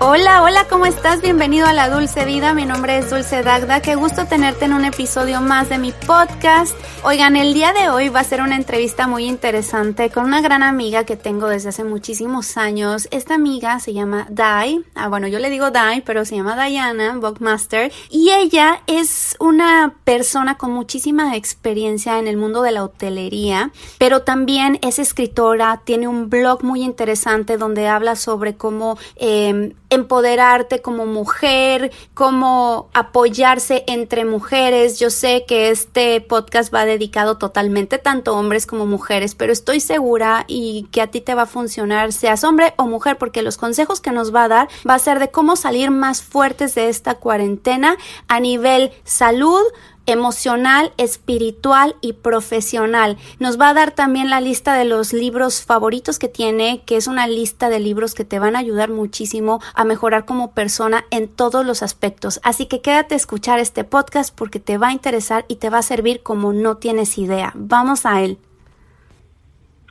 Hola, hola, ¿cómo estás? Bienvenido a La Dulce Vida. Mi nombre es Dulce Dagda. Qué gusto tenerte en un episodio más de mi podcast. Oigan, el día de hoy va a ser una entrevista muy interesante con una gran amiga que tengo desde hace muchísimos años. Esta amiga se llama Dai. Ah, bueno, yo le digo Dai, pero se llama Diana Bogmaster. Y ella es una persona con muchísima experiencia en el mundo de la hotelería, pero también es escritora, tiene un blog muy interesante donde habla sobre cómo eh, empoderarte como mujer, cómo apoyarse entre mujeres. Yo sé que este podcast va dedicado totalmente tanto a hombres como mujeres, pero estoy segura y que a ti te va a funcionar, seas hombre o mujer, porque los consejos que nos va a dar va a ser de cómo salir más fuertes de esta cuarentena a nivel salud, emocional, espiritual y profesional. Nos va a dar también la lista de los libros favoritos que tiene, que es una lista de libros que te van a ayudar muchísimo a mejorar como persona en todos los aspectos. Así que quédate a escuchar este podcast porque te va a interesar y te va a servir como no tienes idea. Vamos a él.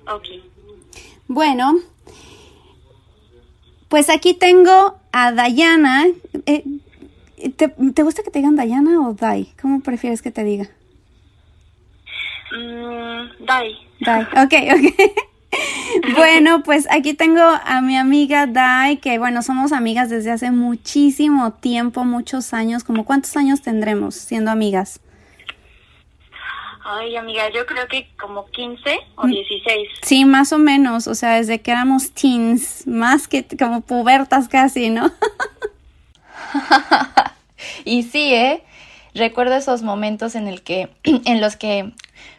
Ok. Bueno, pues aquí tengo a Dayana. Eh, ¿Te, gusta que te digan Dayana o Dai? ¿Cómo prefieres que te diga? Mm, Dai. Dai, ok, ok. bueno, pues aquí tengo a mi amiga Dai, que bueno, somos amigas desde hace muchísimo tiempo, muchos años. ¿Como cuántos años tendremos siendo amigas? Ay, amiga, yo creo que como 15 o 16. Mm, sí, más o menos, o sea, desde que éramos teens, más que como pubertas casi, ¿no? y sí, ¿eh? Recuerdo esos momentos en, el que, en los que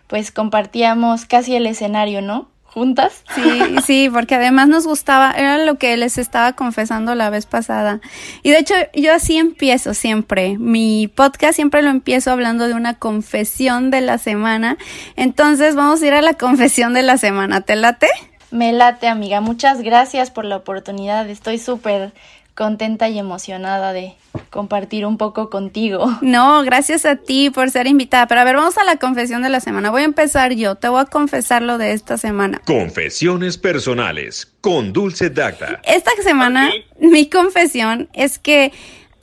pues compartíamos casi el escenario, ¿no? juntas. Sí, sí, porque además nos gustaba, era lo que les estaba confesando la vez pasada. Y de hecho, yo así empiezo siempre. Mi podcast siempre lo empiezo hablando de una confesión de la semana. Entonces, vamos a ir a la confesión de la semana. ¿Te late? Me late, amiga. Muchas gracias por la oportunidad. Estoy súper contenta y emocionada de compartir un poco contigo. No, gracias a ti por ser invitada. Pero a ver, vamos a la confesión de la semana. Voy a empezar yo. Te voy a confesar lo de esta semana. Confesiones personales con Dulce Dacta. Esta semana mi confesión es que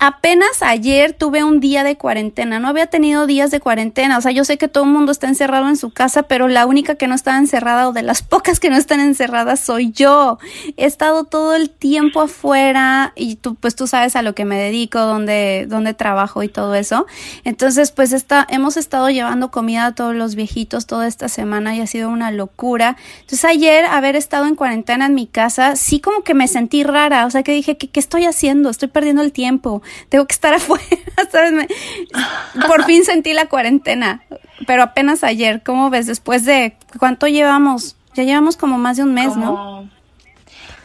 apenas ayer tuve un día de cuarentena, no había tenido días de cuarentena, o sea, yo sé que todo el mundo está encerrado en su casa, pero la única que no está encerrada o de las pocas que no están encerradas soy yo. He estado todo el tiempo afuera y tú, pues tú sabes a lo que me dedico, dónde, dónde trabajo y todo eso. Entonces, pues hemos estado llevando comida a todos los viejitos toda esta semana y ha sido una locura. Entonces, ayer haber estado en cuarentena en mi casa, sí como que me sentí rara, o sea, que dije, ¿qué, qué estoy haciendo? Estoy perdiendo el tiempo tengo que estar afuera, ¿sabes? por fin sentí la cuarentena, pero apenas ayer, ¿cómo ves? Después de, ¿cuánto llevamos? Ya llevamos como más de un mes, ¿no?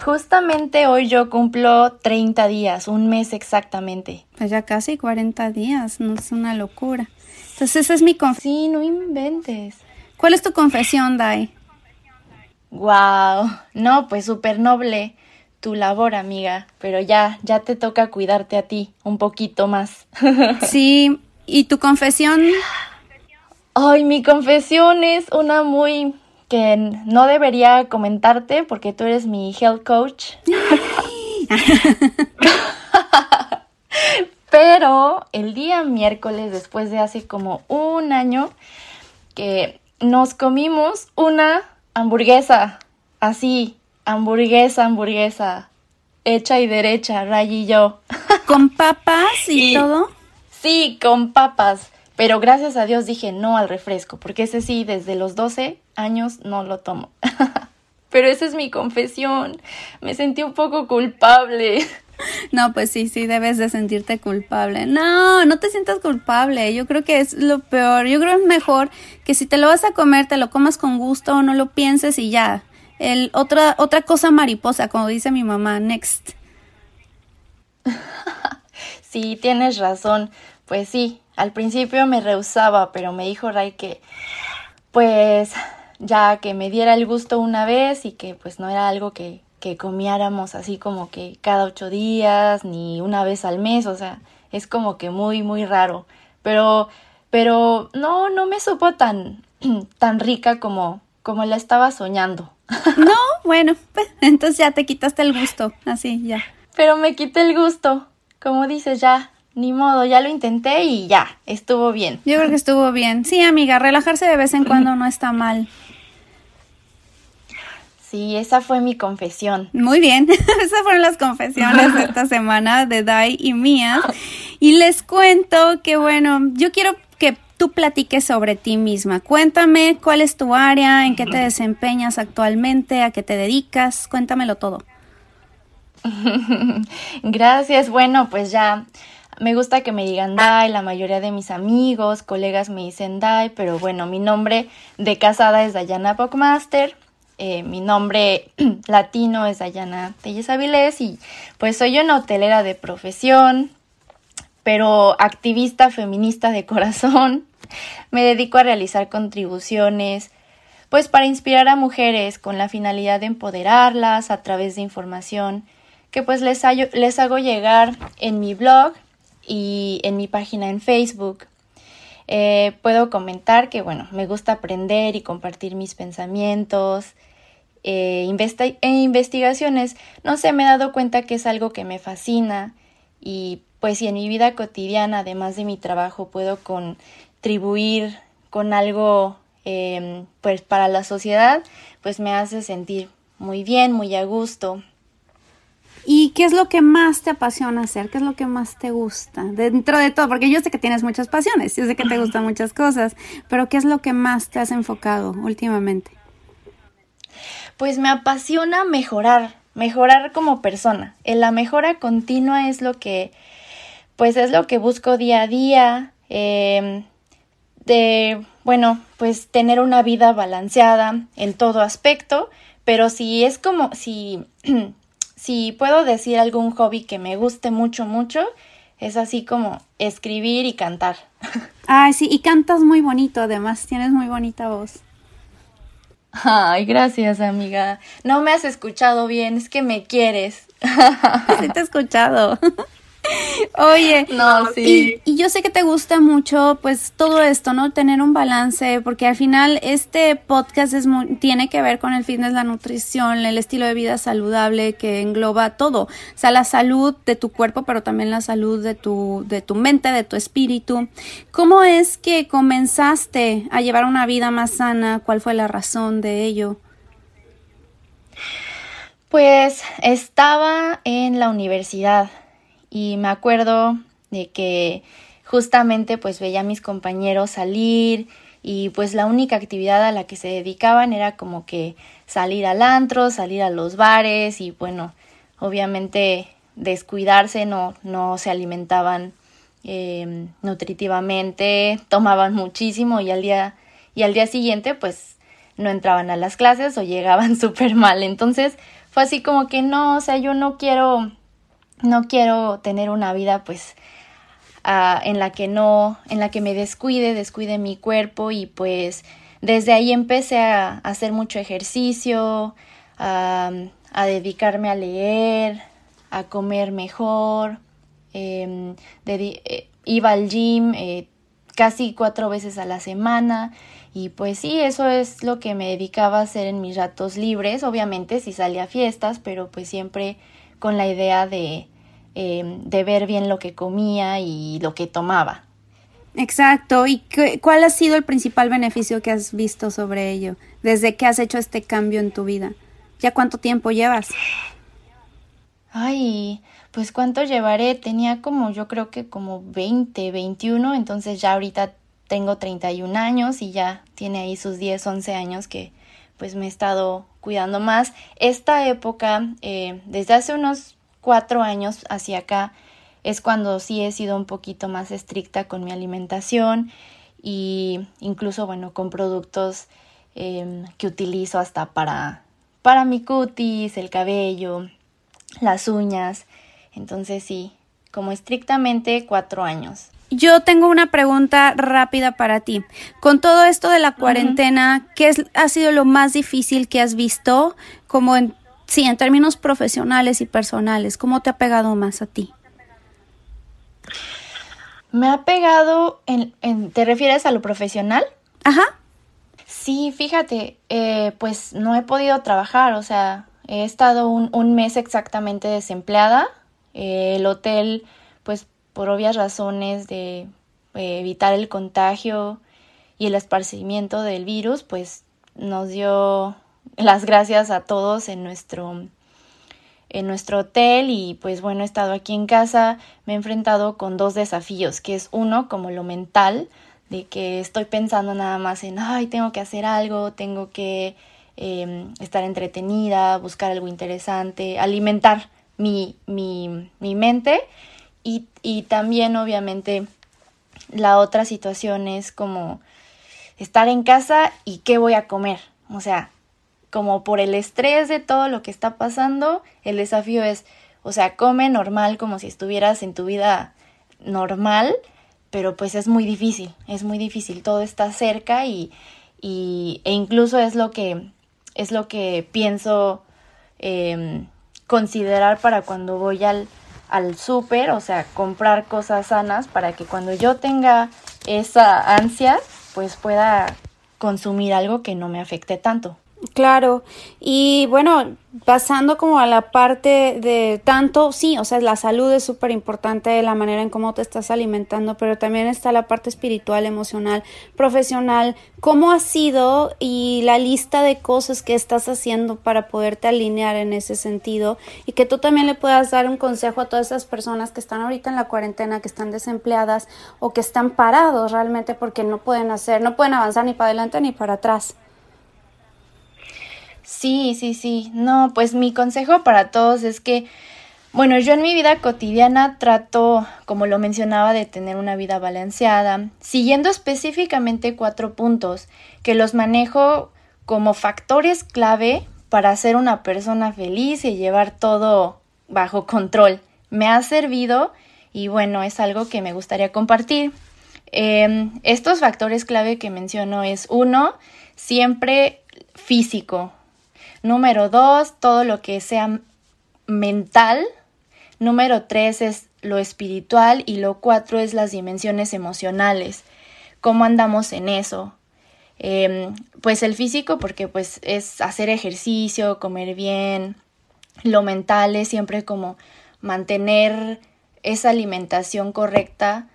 Justamente hoy yo cumplo 30 días, un mes exactamente. Pues ya casi 40 días, no es una locura. Entonces esa es mi confesión. Sí, no inventes. ¿Cuál es tu confesión, Dai? Wow, no, pues súper noble tu labor, amiga, pero ya, ya te toca cuidarte a ti un poquito más. sí, ¿y tu confesión? Ay, mi confesión es una muy que no debería comentarte porque tú eres mi health coach. Pero el día miércoles, después de hace como un año, que nos comimos una hamburguesa, así, hamburguesa, hamburguesa, hecha y derecha, Ray y yo. ¿Con papas y, todo? Sí, con papas. Pero gracias a Dios dije no al refresco, porque ese sí, desde los 12 años no lo tomo. Pero esa es mi confesión. Me sentí un poco culpable. No, pues sí, sí, debes de sentirte culpable. No, no te sientas culpable. Yo creo que es lo peor. Yo creo que es mejor que si te lo vas a comer, te lo comas con gusto o no lo pienses y ya. El, otra, otra cosa mariposa, como dice mi mamá, next. sí, tienes razón. Pues sí, al principio me rehusaba, pero me dijo Ray que, pues, ya que me diera el gusto una vez y que pues no era algo que, que comiéramos así como que cada ocho días ni una vez al mes, o sea, es como que muy, muy raro. Pero, pero no, no me supo tan, tan rica como, como la estaba soñando. No, bueno, pues, entonces ya te quitaste el gusto, así, ya. Pero me quité el gusto, como dices, ya, ni modo, ya lo intenté y ya, estuvo bien. Yo creo que estuvo bien. Sí, amiga, relajarse de vez en cuando no está mal. Sí, esa fue mi confesión. Muy bien, esas fueron las confesiones de esta semana de Dai y mías. Y les cuento que, bueno, yo quiero tú platiques sobre ti misma. Cuéntame cuál es tu área, en qué te desempeñas actualmente, a qué te dedicas. Cuéntamelo todo. Gracias. Bueno, pues ya me gusta que me digan Dai, la mayoría de mis amigos, colegas me dicen Dai, pero bueno, mi nombre de casada es Dayana Bockmaster. Eh, mi nombre latino es Dayana Telles Avilés y pues soy una hotelera de profesión, pero activista feminista de corazón. Me dedico a realizar contribuciones, pues para inspirar a mujeres con la finalidad de empoderarlas a través de información que pues les, les hago llegar en mi blog y en mi página en Facebook. Eh, puedo comentar que, bueno, me gusta aprender y compartir mis pensamientos, eh, e investigaciones. No sé, me he dado cuenta que es algo que me fascina y pues si en mi vida cotidiana, además de mi trabajo, puedo contribuir con algo em, pues para la sociedad, pues me hace sentir muy bien, muy a gusto. ¿Y qué es lo que más te apasiona hacer? ¿Qué es lo que más te gusta? Dentro de todo, porque yo sé que tienes muchas pasiones, yo sé que te gustan muchas cosas, pero ¿qué es lo que más te has enfocado últimamente? Pues me apasiona mejorar, mejorar como persona. En la mejora continua es lo que, pues es lo que busco día a día. Em, de, bueno, pues tener una vida balanceada en todo aspecto, pero si es como, si si puedo decir algún hobby que me guste mucho, mucho, es así como escribir y cantar. Ay, sí, y cantas muy bonito, además, tienes muy bonita voz. Ay, gracias, amiga. No me has escuchado bien, es que me quieres. Sí te he escuchado. Oye, no, sí. Y, yo sé que te gusta mucho, pues todo esto, ¿no? Tener un balance, porque al final este podcast es tiene que ver con el fitness, la nutrición, el estilo de vida saludable que engloba todo, o sea, la salud de tu cuerpo, pero también la salud de tu, de tu mente, de tu espíritu. ¿Cómo es que comenzaste a llevar una vida más sana? ¿Cuál fue la razón de ello? Pues estaba en la universidad y me acuerdo de que justamente pues veía a mis compañeros salir y pues la única actividad a la que se dedicaban era como que salir al antro, salir a los bares y bueno, obviamente descuidarse, no, no se alimentaban em, nutritivamente, tomaban muchísimo y al día y al día siguiente pues no entraban a las clases o llegaban súper mal. Entonces fue así como que no, o sea, yo no quiero no quiero tener una vida pues ah, en la que no, en la que me descuide, descuide mi cuerpo y pues desde ahí empecé a, hacer mucho ejercicio, a, dedicarme a leer, a comer mejor, em, eh, iba al gym eh, casi cuatro veces a la semana y pues sí, eso es lo que me dedicaba a hacer en mis ratos libres, obviamente si salía a fiestas, pero pues siempre con la idea de, em, de ver bien lo que comía y lo que tomaba. Exacto. ¿Y cuál ha sido el principal beneficio que has visto sobre ello desde que has hecho este cambio en tu vida? ¿Ya cuánto tiempo llevas? Ay, pues cuánto llevaré. Tenía como, yo creo que como 20, 21, entonces ya ahorita tengo 31 años y ya tiene ahí sus 10, 11 años que pues me he estado cuidando más. Esta época, eh, desde hace unos cuatro años hacia acá, es cuando sí he sido un poquito más estricta con mi alimentación y incluso, bueno, con productos em, que utilizo hasta para, para mi cutis, el cabello, las uñas. Entonces sí, como estrictamente cuatro años. Yo tengo una pregunta rápida para ti. Con todo esto de la cuarentena, ¿qué es, ha sido lo más difícil que has visto como en, sí, en términos profesionales y personales? ¿Cómo te ha pegado más a ti? Me ha pegado, en, ¿te refieres a lo profesional? Ajá. Sí, fíjate, eh, pues no he podido trabajar, o sea, he estado un, un mes exactamente desempleada. Eh, el hotel, pues por obvias razones de eh, evitar el contagio y el esparcimiento del virus, pues nos dio las gracias a todos en nuestro en nuestro hotel y pues bueno, he estado aquí en casa, me he enfrentado con dos desafíos, que es uno como lo mental, de que estoy pensando nada más en, ay, tengo que hacer algo, tengo que em, estar entretenida, buscar algo interesante, alimentar mi, mi, mi mente y, también obviamente la otra situación es como estar en casa y qué voy a comer. O sea, como por el estrés de todo lo que está pasando, el desafío es, o sea, come normal como si estuvieras en tu vida normal, pero pues es muy difícil, es muy difícil, todo está cerca y, y e incluso es lo que es lo que pienso em, considerar para cuando voy al, al súper, o sea, comprar cosas sanas para que cuando yo tenga esa ansia, pues pueda consumir algo que no me afecte tanto. Claro, y bueno, pasando como a la parte de tanto, sí, o sea, la salud es súper importante, la manera en cómo te estás alimentando, pero también está la parte espiritual, emocional, profesional, cómo ha sido y la lista de cosas que estás haciendo para poderte alinear en ese sentido y que tú también le puedas dar un consejo a todas esas personas que están ahorita en la cuarentena, que están desempleadas o que están parados realmente porque no pueden hacer, no pueden avanzar ni para adelante ni para atrás. Sí, sí, sí. No, pues mi consejo para todos es que, bueno, yo en mi vida cotidiana trato, como lo mencionaba, de tener una vida balanceada, siguiendo específicamente cuatro puntos que los manejo como factores clave para ser una persona feliz y llevar todo bajo control. Me ha servido y bueno, es algo que me gustaría compartir. Em, estos factores clave que menciono es uno, siempre físico, Número dos, todo lo que sea mental. Número tres es lo espiritual y lo cuatro es las dimensiones emocionales. ¿Cómo andamos en eso? Em, pues el físico porque pues es hacer ejercicio, comer bien. Lo mental es siempre como mantener esa alimentación correcta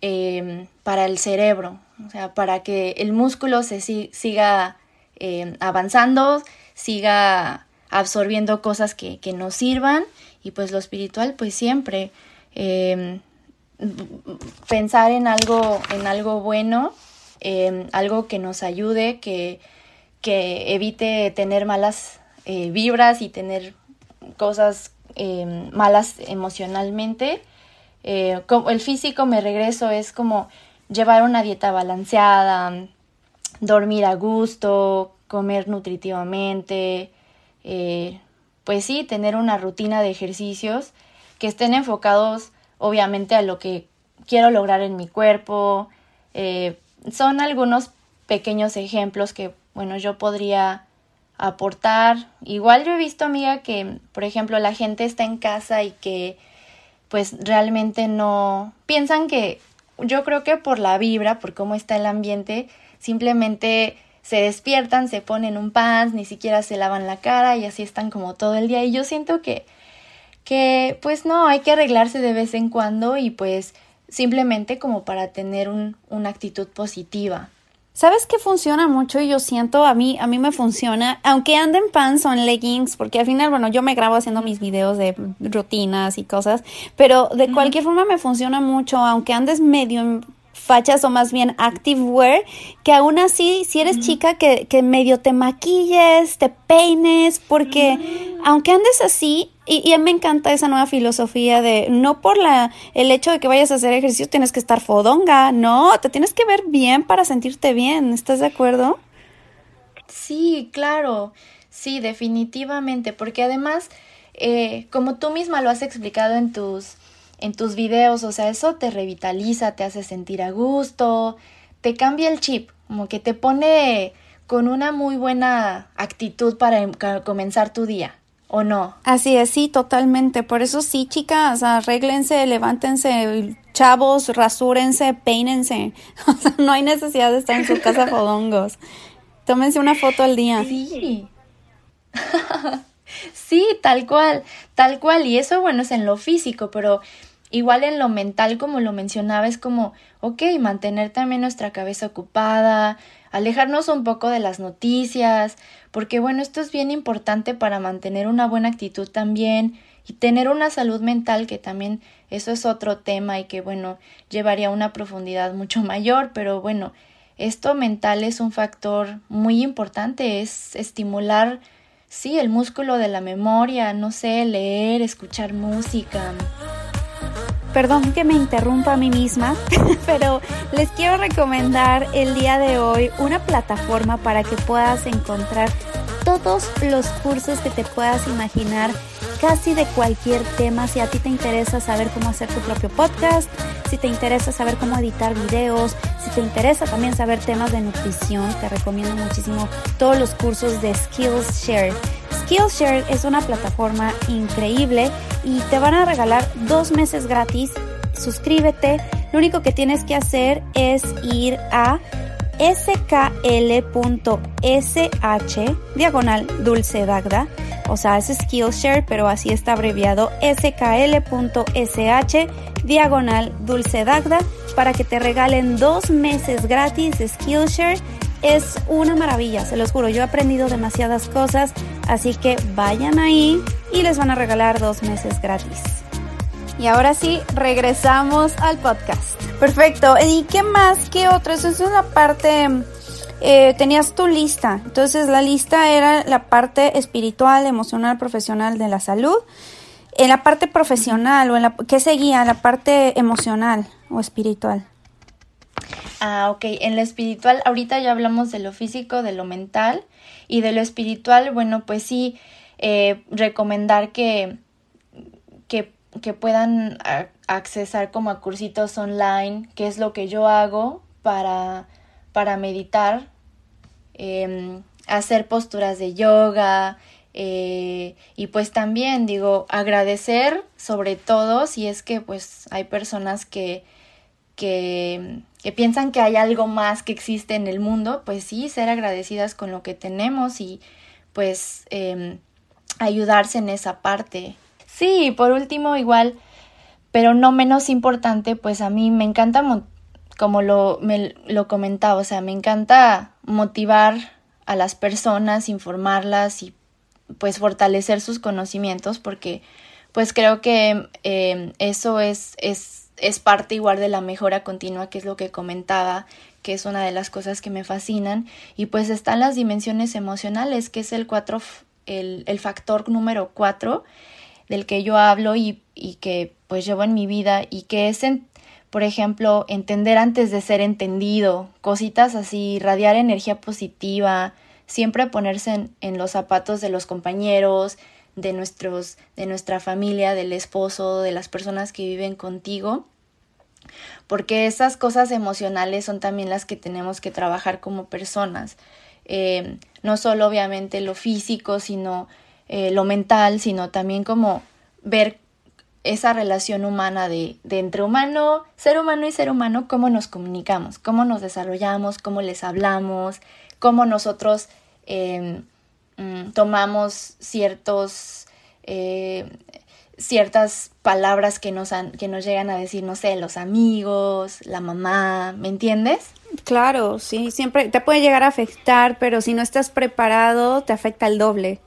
em, para el cerebro, o sea, para que el músculo se siga em, avanzando, siga absorbiendo cosas que, que nos sirvan y pues lo espiritual pues siempre em, pensar en algo, en algo bueno, em, algo que nos ayude, que, que evite tener malas eh, vibras y tener cosas em, malas emocionalmente. Eh, como el físico me regreso es como llevar una dieta balanceada, dormir a gusto, comer nutritivamente, eh, pues sí, tener una rutina de ejercicios que estén enfocados obviamente a lo que quiero lograr en mi cuerpo. Eh, son algunos pequeños ejemplos que, bueno, yo podría aportar. Igual yo he visto, amiga, que, por ejemplo, la gente está en casa y que, pues, realmente no piensan que, yo creo que por la vibra, por cómo está el ambiente, simplemente se despiertan, se ponen un pants, ni siquiera se lavan la cara y así están como todo el día. Y yo siento que, que pues no, hay que arreglarse de vez en cuando y pues simplemente como para tener un, una actitud positiva. ¿Sabes qué funciona mucho? Y yo siento, a mí, a mí me funciona, aunque anden pants o en leggings, porque al final, bueno, yo me grabo haciendo mis videos de rutinas y cosas, pero de cualquier forma me funciona mucho, aunque andes medio fachas o más bien active wear, que aún así, si eres chica, que, que, medio te maquilles, te peines, porque aunque andes así, y, y, a mí me encanta esa nueva filosofía de no por la, el hecho de que vayas a hacer ejercicio tienes que estar fodonga, no, te tienes que ver bien para sentirte bien, ¿estás de acuerdo? Sí, claro, sí, definitivamente, porque además, eh, como tú misma lo has explicado en tus en tus videos, o sea, eso te revitaliza, te hace sentir a gusto, te cambia el chip, como que te pone con una muy buena actitud para em, comenzar tu día. ¿O no? Así es, sí, totalmente. Por eso sí, chicas, arréglense, levántense, chavos, rasúrense, peínense. O sea, no hay necesidad de estar en su casa fodongos. Tómense una foto al día. Sí. sí, tal cual, tal cual. Y eso, bueno, es en lo físico, pero igual en lo mental, como lo mencionaba, es como, ok, mantener también nuestra cabeza ocupada, alejarnos un poco de las noticias, porque bueno, esto es bien importante para mantener una buena actitud también y tener una salud mental que también eso es otro tema y que bueno, llevaría una profundidad mucho mayor, pero bueno, esto mental es un factor muy importante, es estimular, sí, el músculo de la memoria, no sé, leer, escuchar música. Perdón que me interrumpa a mí misma, pero les quiero recomendar el día de hoy una plataforma para que puedas encontrar todos los cursos que te puedas imaginar casi de cualquier tema. Si a ti te interesa saber cómo hacer tu propio podcast, si te interesa saber cómo editar videos, si te interesa también saber temas de nutrición, te recomiendo muchísimo todos los cursos de Skillshare. Skillshare es una plataforma increíble y te van a regalar dos meses gratis. Suscríbete. Lo único que tienes que hacer es ir a skl.sh diagonal dulce dagda o sea, es Skillshare, pero así está abreviado skl.sh diagonal dulce dagda para que te regalen dos meses gratis Skillshare. Es una maravilla, se los juro, yo he aprendido demasiadas cosas, así que vayan ahí y les van a regalar dos meses gratis. Y ahora sí, regresamos al podcast. Perfecto. ¿Y qué más? ¿Qué otro? Eso es una parte eh, tenías tu lista. Entonces la lista era la parte espiritual, emocional, profesional de la salud. En la parte profesional o en la ¿qué seguía? La parte emocional o espiritual. Ah, ok. En lo espiritual, ahorita ya hablamos de lo físico, de lo mental y de lo espiritual. Bueno, pues sí, eh, recomendar que, que, puedan accesar como a cursitos online, que es lo que yo hago para, para meditar Em, hacer posturas de yoga eh, y pues también digo agradecer sobre todo si es que pues hay personas que, que, piensan que hay algo más que existe en el mundo, pues sí, ser agradecidas con lo que tenemos y pues em, ayudarse en esa parte. Sí, por último igual, pero no menos importante, pues a mí me encanta como lo, me, lo comentaba, o sea, me encanta motivar a las personas, informarlas y pues fortalecer sus conocimientos porque pues creo que eh, eso es, es, es parte igual de la mejora continua que es lo que comentaba que es una de las cosas que me fascinan. Y pues están las dimensiones emocionales que es el cuatro el, el factor número cuatro del que yo hablo y, y que pues llevo en mi vida y que es en, por ejemplo, entender antes de ser entendido, cositas así, radiar energía positiva, siempre ponerse en, los zapatos de los compañeros, de nuestros, de nuestra familia, del esposo, de las personas que viven contigo, porque esas cosas emocionales son también las que tenemos que trabajar como personas. Eh, no solo obviamente lo físico, sino eh, lo mental, sino también como ver esa relación humana de, de, entre humano, ser humano y ser humano, cómo nos comunicamos, cómo nos desarrollamos, cómo les hablamos, cómo nosotros em, mm, tomamos ciertos, eh, ciertas palabras que nos, han, que nos llegan a decir, no sé, los amigos, la mamá, ¿me entiendes? Claro, sí, siempre te puede llegar a afectar, pero si no estás preparado, te afecta el doble.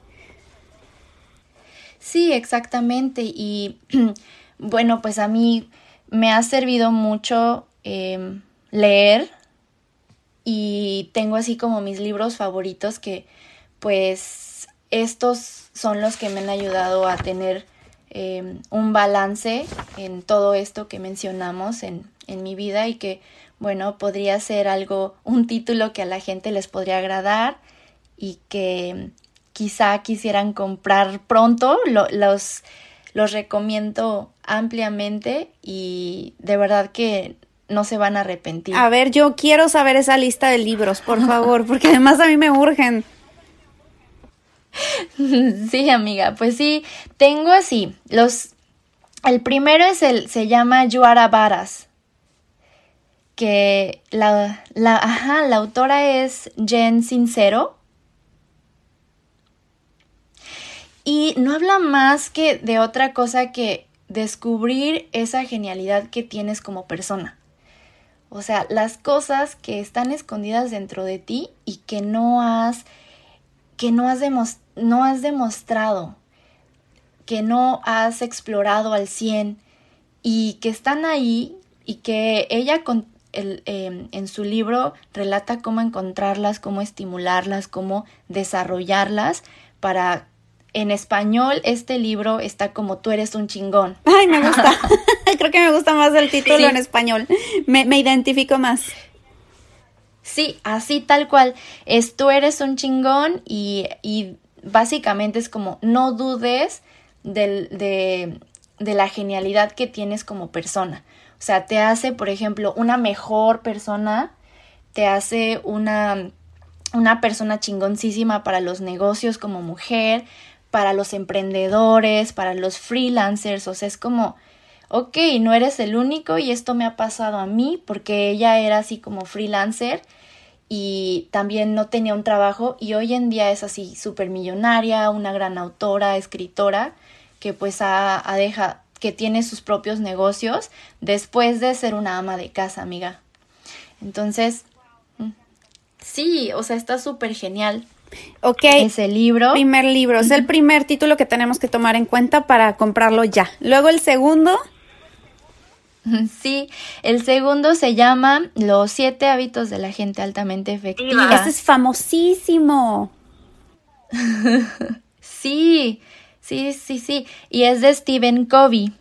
Sí, exactamente. Y bueno, pues a mí me ha servido mucho em, leer y tengo así como mis libros favoritos que pues estos son los que me han ayudado a tener em, un balance en todo esto que mencionamos en, en mi vida y que bueno podría ser algo un título que a la gente les podría agradar y que quizá quisieran comprar pronto los, los recomiendo ampliamente y de verdad que no se van a arrepentir. A ver, yo quiero saber esa lista de libros, por favor, porque además a mí me urgen. Sí, amiga, pues sí, tengo así, los, el primero es el, se llama Yuara Varas, que la, la, ajá, la autora es Jen Sincero, y no habla más que de otra cosa que descubrir esa genialidad que tienes como persona. O sea, las cosas que están escondidas dentro de ti y que no has que no has, no has demostrado, que no has explorado al 100 y que están ahí y que ella con el, em, en su libro relata cómo encontrarlas, cómo estimularlas, cómo desarrollarlas para... En español este libro está como tú eres un chingón. Ay, me gusta. Creo que me gusta más el título en español. Me, me identifico más. Sí, así tal cual. Es tú eres un chingón y, y básicamente es como no dudes del, de, de la genialidad que tienes como persona. O sea, te hace, por ejemplo, una mejor persona, te hace una, una persona chingoncísima para los negocios como mujer, para los emprendedores, para los freelancers. O sea, es como, ok, no eres el único y esto me ha pasado a mí porque ella era así como freelancer y también no tenía un trabajo y hoy en día es así súper millonaria, una gran autora, escritora, que pues ha, ha que tiene sus propios negocios después de ser una ama de casa, amiga. Entonces, mm, sí, o sea, está súper genial. Ok. Ese libro. Primer libro. Es el primer título que tenemos que tomar en cuenta para comprarlo ya. Luego el segundo. Sí, el segundo se llama Los siete hábitos de la gente altamente efectiva. Ese es famosísimo. sí, sí, sí, sí. Y es de Stephen Covey.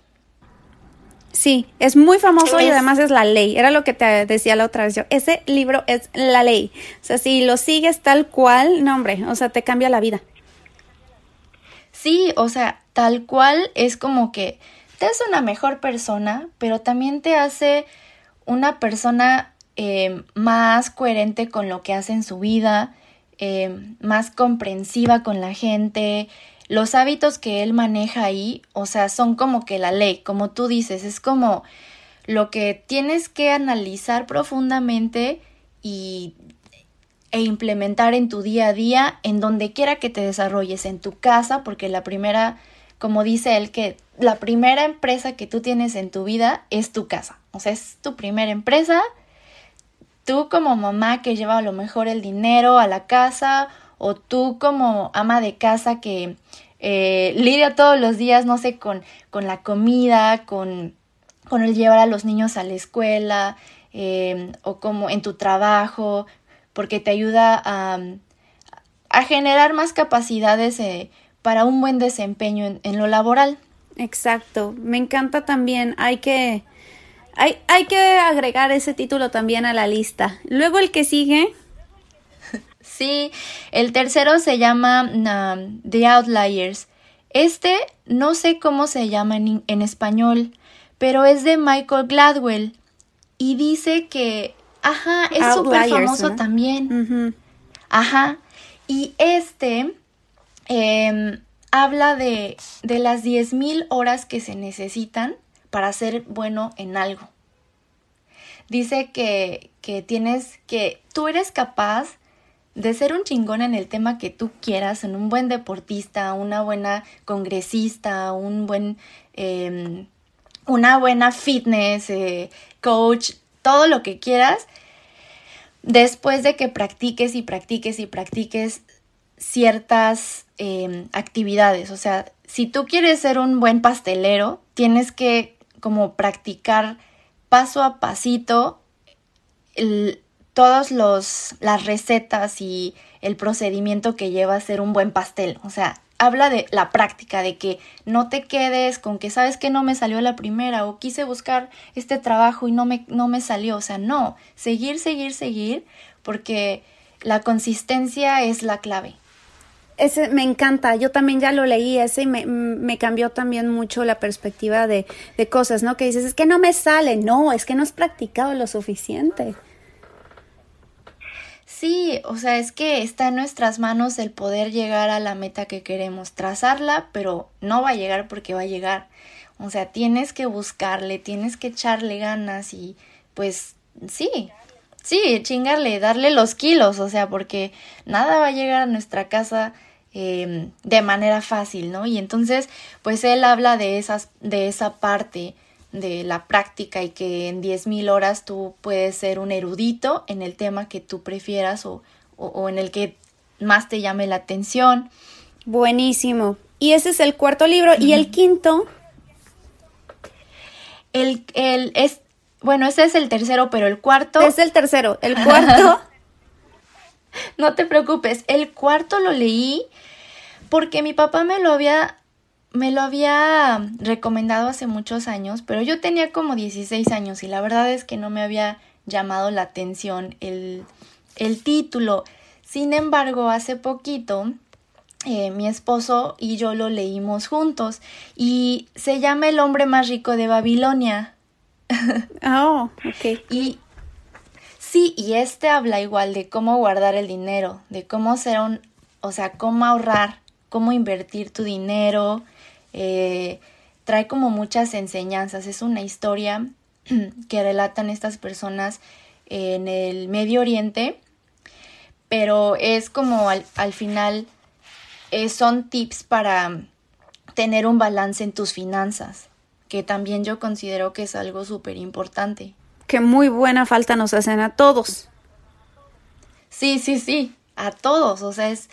Sí, es muy famoso y además es la ley. Era lo que te decía la otra vez yo. Ese libro es la ley. O sea, si lo sigues tal cual, no hombre, o sea, te cambia la vida. Sí, o sea, tal cual es como que te hace una mejor persona, pero también te hace una persona eh, más coherente con lo que hace en su vida, eh, más comprensiva con la gente. Los hábitos que él maneja ahí, o sea, son como que la ley, como tú dices, es como lo que tienes que analizar profundamente y, e implementar en tu día a día, en donde quiera que te desarrolles, en tu casa, porque la primera como dice él, que la primera empresa que tú tienes en tu vida es tu casa. O sea, es tu primera empresa. Tú como mamá que lleva a lo mejor el dinero a la casa o tú como ama de casa que eh, lidia todos los días, no sé, con, con la comida, con, con, el llevar a los niños a la escuela em, o como en tu trabajo, porque te ayuda a, a generar más capacidades. Eh, para un buen desempeño en, lo laboral. Exacto, me encanta también, hay que, hay, hay que agregar ese título también a la lista. Luego el que sigue. Sí, el tercero se llama um, The Outliers. Este no sé cómo se llama en, en español, pero es de Michael Gladwell y dice que, ajá, es súper famoso también. Ajá, y este Em, habla de, de las 10.000 horas que se necesitan para ser bueno en algo. Dice que, que tienes que, tú eres capaz de ser un chingón en el tema que tú quieras, en un buen deportista, una buena congresista, un buen, em, una buena fitness, eh, coach, todo lo que quieras, después de que practiques y practiques y practiques ciertas em, actividades. O sea, si tú quieres ser un buen pastelero, tienes que como practicar paso a pasito todas las recetas y el procedimiento que lleva a ser un buen pastel. O sea, habla de la práctica, de que no te quedes con que sabes que no me salió la primera o quise buscar este trabajo y no me, no me salió. O sea, no, seguir, seguir, seguir, porque la consistencia es la clave. Ese me encanta, yo también ya lo leí ese y me, me cambió también mucho la perspectiva de, de, cosas, ¿no? Que dices, es que no me sale, no, es que no has practicado lo suficiente. Sí, o sea, es que está en nuestras manos el poder llegar a la meta que queremos, trazarla, pero no va a llegar porque va a llegar. O sea, tienes que buscarle, tienes que echarle ganas y pues sí, sí, chingarle, darle los kilos, o sea, porque nada va a llegar a nuestra casa eh, de manera fácil, ¿no? Y entonces, pues él habla de esas, de esa parte de la práctica y que en 10.000 horas tú puedes ser un erudito en el tema que tú prefieras o, o, en el que más te llame la atención. Buenísimo. Y ese es el cuarto libro. ¿Y el quinto? El, el, es, bueno, ese es el tercero, pero el cuarto. Es el tercero. El cuarto. no te preocupes. El cuarto lo leí porque mi papá me lo había me lo había recomendado hace muchos años, pero yo tenía como 16 años y la verdad es que no me había llamado la atención el, el título. Sin embargo, hace poquito eh, mi esposo y yo lo leímos juntos y se llama El hombre más rico de Babilonia. Oh, ok. Y sí, y este habla igual de cómo guardar el dinero, de cómo ser un, o sea, cómo ahorrar, cómo invertir tu dinero, eh, trae como muchas enseñanzas. Es una historia que relatan estas personas en el Medio Oriente, pero es como al, final eh, son tips para tener un balance en tus finanzas, que también yo considero que es algo súper importante. Que muy buena falta nos hacen a todos. Sí, sí, sí, a todos. O sea, es.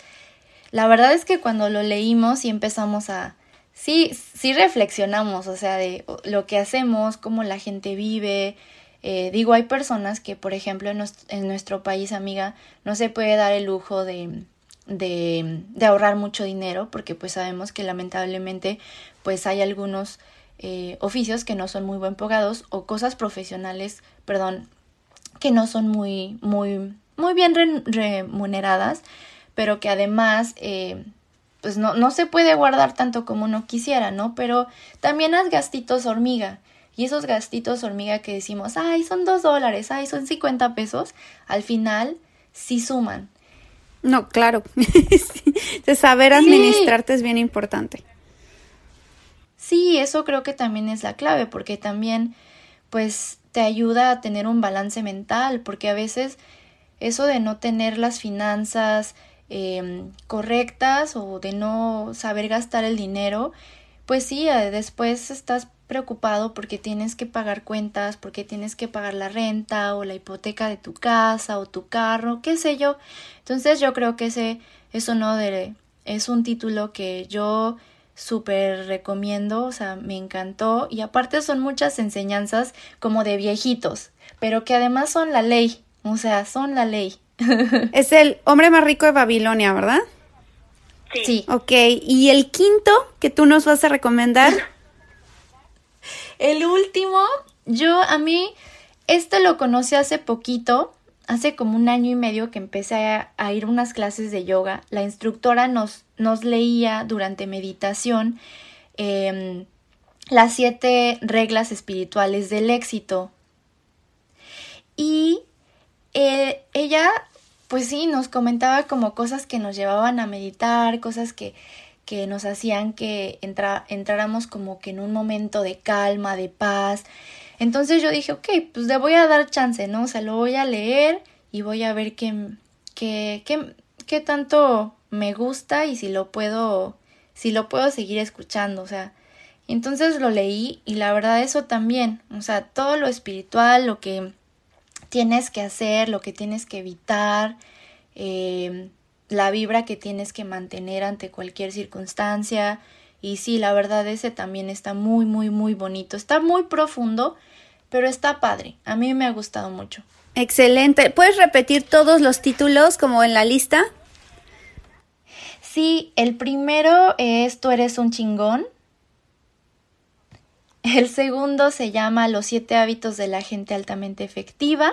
La verdad es que cuando lo leímos y empezamos a, sí, sí reflexionamos, o sea, de lo que hacemos, cómo la gente vive. Eh, digo, hay personas que, por ejemplo, en, nuestro país, amiga, no se puede dar el lujo de, de, de, ahorrar mucho dinero, porque pues sabemos que lamentablemente pues hay algunos eh, oficios que no son muy buen pagados o cosas profesionales, perdón, que no son muy, muy, muy bien remuneradas, pero que además eh, pues no, no se puede guardar tanto como uno quisiera, ¿no? Pero también haz gastitos hormiga. Y esos gastitos hormiga que decimos, ay, son dos dólares, ay, son 50 pesos, al final sí suman. No, claro. de saber administrarte es bien importante. Sí, eso creo que también es la clave, porque también, pues, te ayuda a tener un balance mental, porque a veces eso de no tener las finanzas, Em, correctas o de no saber gastar el dinero, pues sí, eh, después estás preocupado porque tienes que pagar cuentas, porque tienes que pagar la renta o la hipoteca de tu casa o tu carro, qué sé yo. Entonces yo creo que ese es uno de es un título que yo súper recomiendo, o sea, me encantó y aparte son muchas enseñanzas como de viejitos, pero que además son la ley, o sea, son la ley. es el hombre más rico de Babilonia, ¿verdad? Sí. Ok, ¿y el quinto que tú nos vas a recomendar? el último, yo a mí, este lo conocí hace poquito, hace como un año y medio que empecé a, ir a unas clases de yoga. La instructora nos, leía durante meditación em, las siete reglas espirituales del éxito. Y eh, ella, pues sí, nos comentaba como cosas que nos llevaban a meditar, cosas que nos hacían que entráramos como que en un momento de calma, de paz. Entonces yo dije, ok, pues le voy a dar chance, ¿no? O sea, lo voy a leer y voy a ver qué, qué, qué, qué tanto me gusta y si lo puedo, si lo puedo seguir escuchando, o sea. Entonces lo leí y la verdad eso también, o sea, todo lo espiritual, lo que tienes que hacer, lo que tienes que evitar, eh, la vibra que tienes que mantener ante cualquier circunstancia. Y sí, la verdad ese también está muy, muy, muy bonito. Está muy profundo, pero está padre. A mí me ha gustado mucho. Excelente. ¿Puedes repetir todos los títulos como en la lista? Sí, el primero es Tú eres un chingón. El segundo se llama Los siete hábitos de la gente altamente efectiva.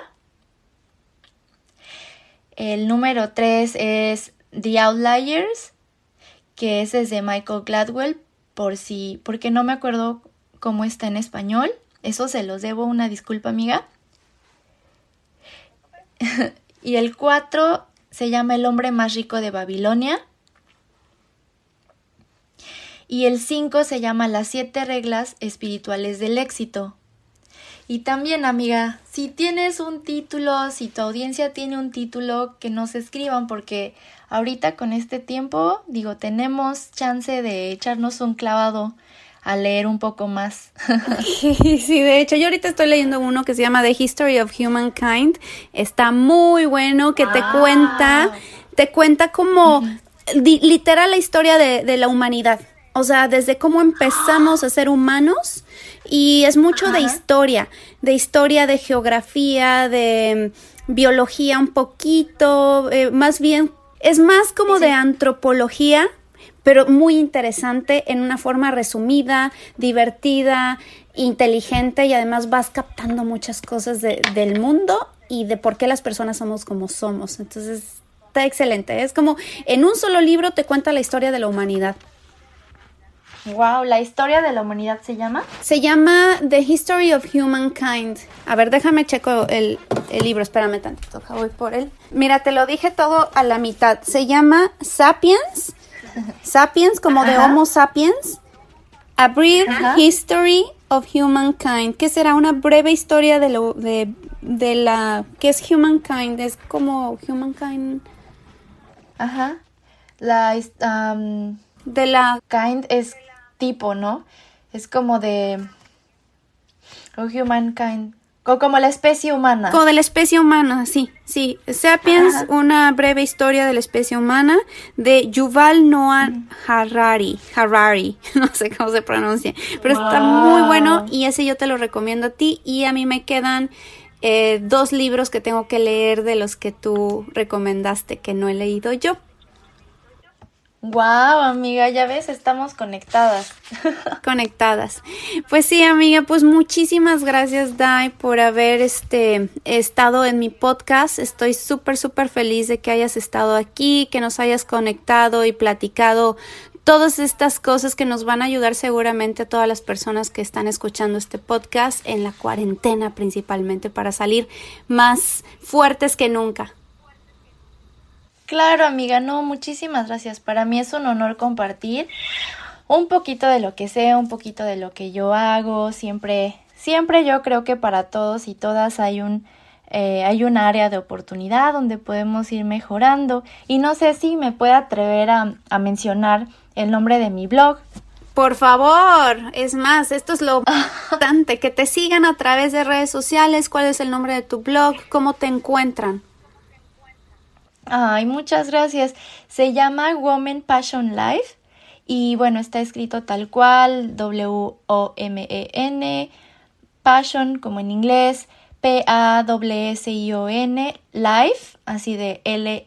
El número tres es The Outliers. que ese es de Michael Gladwell, por si, porque no me acuerdo cómo está en español. Eso se los debo una disculpa, amiga. y el 4 se llama El hombre más rico de Babilonia. Y el 5 se llama Las siete reglas espirituales del éxito. Y también, amiga, si tienes un título, si tu audiencia tiene un título, que nos escriban porque ahorita con este tiempo, digo, tenemos chance de echarnos un clavado a leer un poco más. sí, de hecho, yo ahorita estoy leyendo uno que se llama The History of Humankind. Está muy bueno, que te cuenta, te cuenta como literal la historia de, de la humanidad. O sea, desde cómo empezamos a ser humanos y es mucho de historia, de historia, de geografía, de mm, biología un poquito, eh, más bien, es más como de antropología, pero muy interesante en una forma resumida, divertida, inteligente y además vas captando muchas cosas del mundo y de por qué las personas somos como somos. Entonces, está excelente. Es como en un solo libro te cuenta la historia de la humanidad. Wow, la historia de la humanidad se llama. Se llama The History of Humankind. A ver, déjame checo el, libro, espérame tantito, voy por él. Mira, te lo dije todo a la mitad. Se llama Sapiens. Sapiens, como de Homo sapiens. A Brief History of Humankind. ¿Qué será? Una breve historia de lo de, de la. ¿Qué es Humankind? Es como Humankind. Ajá. La. de la. Kind es tipo, ¿no? Es como de... O humankind. Como la especie humana. Como de la especie humana, sí, sí. Sapiens, una breve historia de la especie humana de Yuval Noah Harari. Harari, no sé cómo se pronuncia, pero está muy bueno y ese yo te lo recomiendo a ti y a mí me quedan eh, dos libros que tengo que leer de los que tú recomendaste que no he leído yo. Wow, amiga, ya ves, estamos conectadas. conectadas. Pues sí, amiga, pues muchísimas gracias, Dai, por haber este, estado en mi podcast. Estoy súper, súper feliz de que hayas estado aquí, que nos hayas conectado y platicado todas estas cosas que nos van a ayudar seguramente a todas las personas que están escuchando este podcast en la cuarentena principalmente para salir más fuertes que nunca. Claro, amiga, no, muchísimas gracias. Para mí es un honor compartir un poquito de lo que sé, un poquito de lo que yo hago. Siempre, siempre yo creo que para todos y todas hay un eh, hay un área de oportunidad donde podemos ir mejorando. Y no sé si me puede atrever a, a mencionar el nombre de mi blog. Por favor, es más, esto es lo importante, que te sigan a través de redes sociales, cuál es el nombre de tu blog, cómo te encuentran. Ay, muchas gracias. Se llama Woman Passion Life y bueno, está escrito tal cual, W-O-M-E-N, Passion como en inglés, P-A-S-S-I-O-N, Life, así de L-I-F-E.com.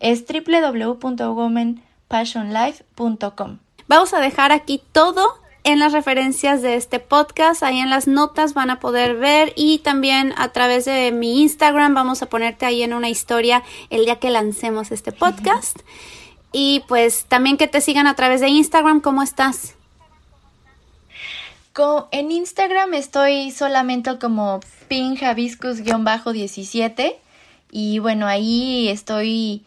Es www.womanpassionlife.com. Vamos a dejar aquí todo en las referencias de este podcast, ahí en las notas van a poder ver y también a través de mi Instagram vamos a ponerte ahí en una historia el día que lancemos este podcast. Y pues también que te sigan a través de Instagram, ¿cómo estás? En Instagram estoy solamente como pinjabiscus-17 y bueno, ahí estoy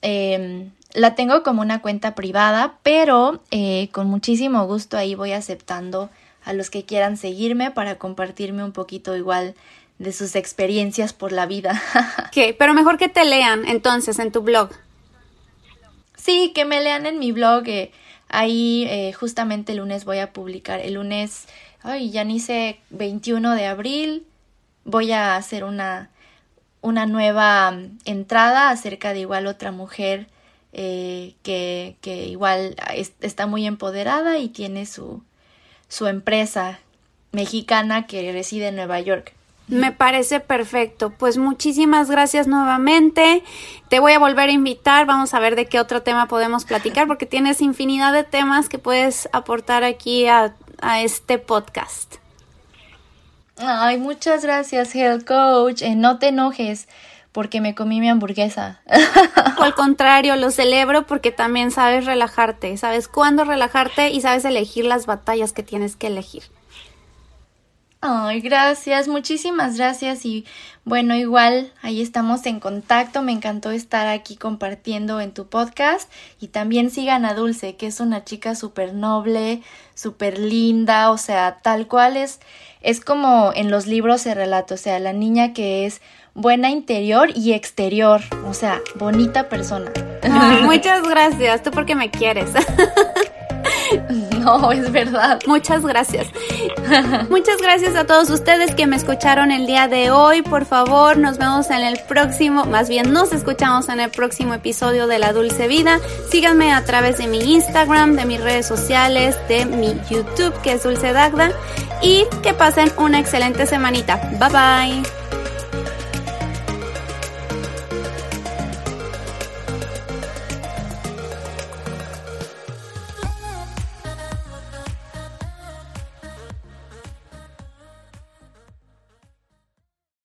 eh, la tengo como una cuenta privada, pero eh, con muchísimo gusto ahí voy aceptando a los que quieran seguirme para compartirme un poquito igual de sus experiencias por la vida. ok, pero mejor que te lean entonces en tu blog. Sí, que me lean en mi blog. Eh, ahí eh, justamente el lunes voy a publicar. El lunes, ay, ya ni sé, 21 de abril voy a hacer una, una nueva mm, entrada acerca de igual otra mujer eh, que, que, igual está muy empoderada y tiene su, su empresa mexicana que reside en Nueva York. Me parece perfecto. Pues muchísimas gracias nuevamente. Te voy a volver a invitar. Vamos a ver de qué otro tema podemos platicar porque tienes infinidad de temas que puedes aportar aquí a, a este podcast. Ay, muchas gracias, Health Coach. Eh, no te enojes porque me comí mi hamburguesa. O al contrario, lo celebro porque también sabes relajarte, sabes cuándo relajarte y sabes elegir las batallas que tienes que elegir. Ay, gracias, muchísimas gracias y bueno, igual ahí estamos en contacto, me encantó estar aquí compartiendo en tu podcast y también sigan a Dulce, que es una chica súper noble, súper linda, o sea, tal cual es, es como en los libros se relata, o sea, la niña que es buena interior y exterior, o sea, bonita persona. muchas gracias, tú porque me quieres. No, es verdad. Muchas gracias. Muchas gracias a todos ustedes que me escucharon el día de hoy. Por favor, nos vemos en el próximo, más bien nos escuchamos en el próximo episodio de La Dulce Vida. Síganme a través de mi Instagram, de mis redes sociales, de mi YouTube, que es Dulce Dagda. Y que pasen una excelente semanita. Bye bye.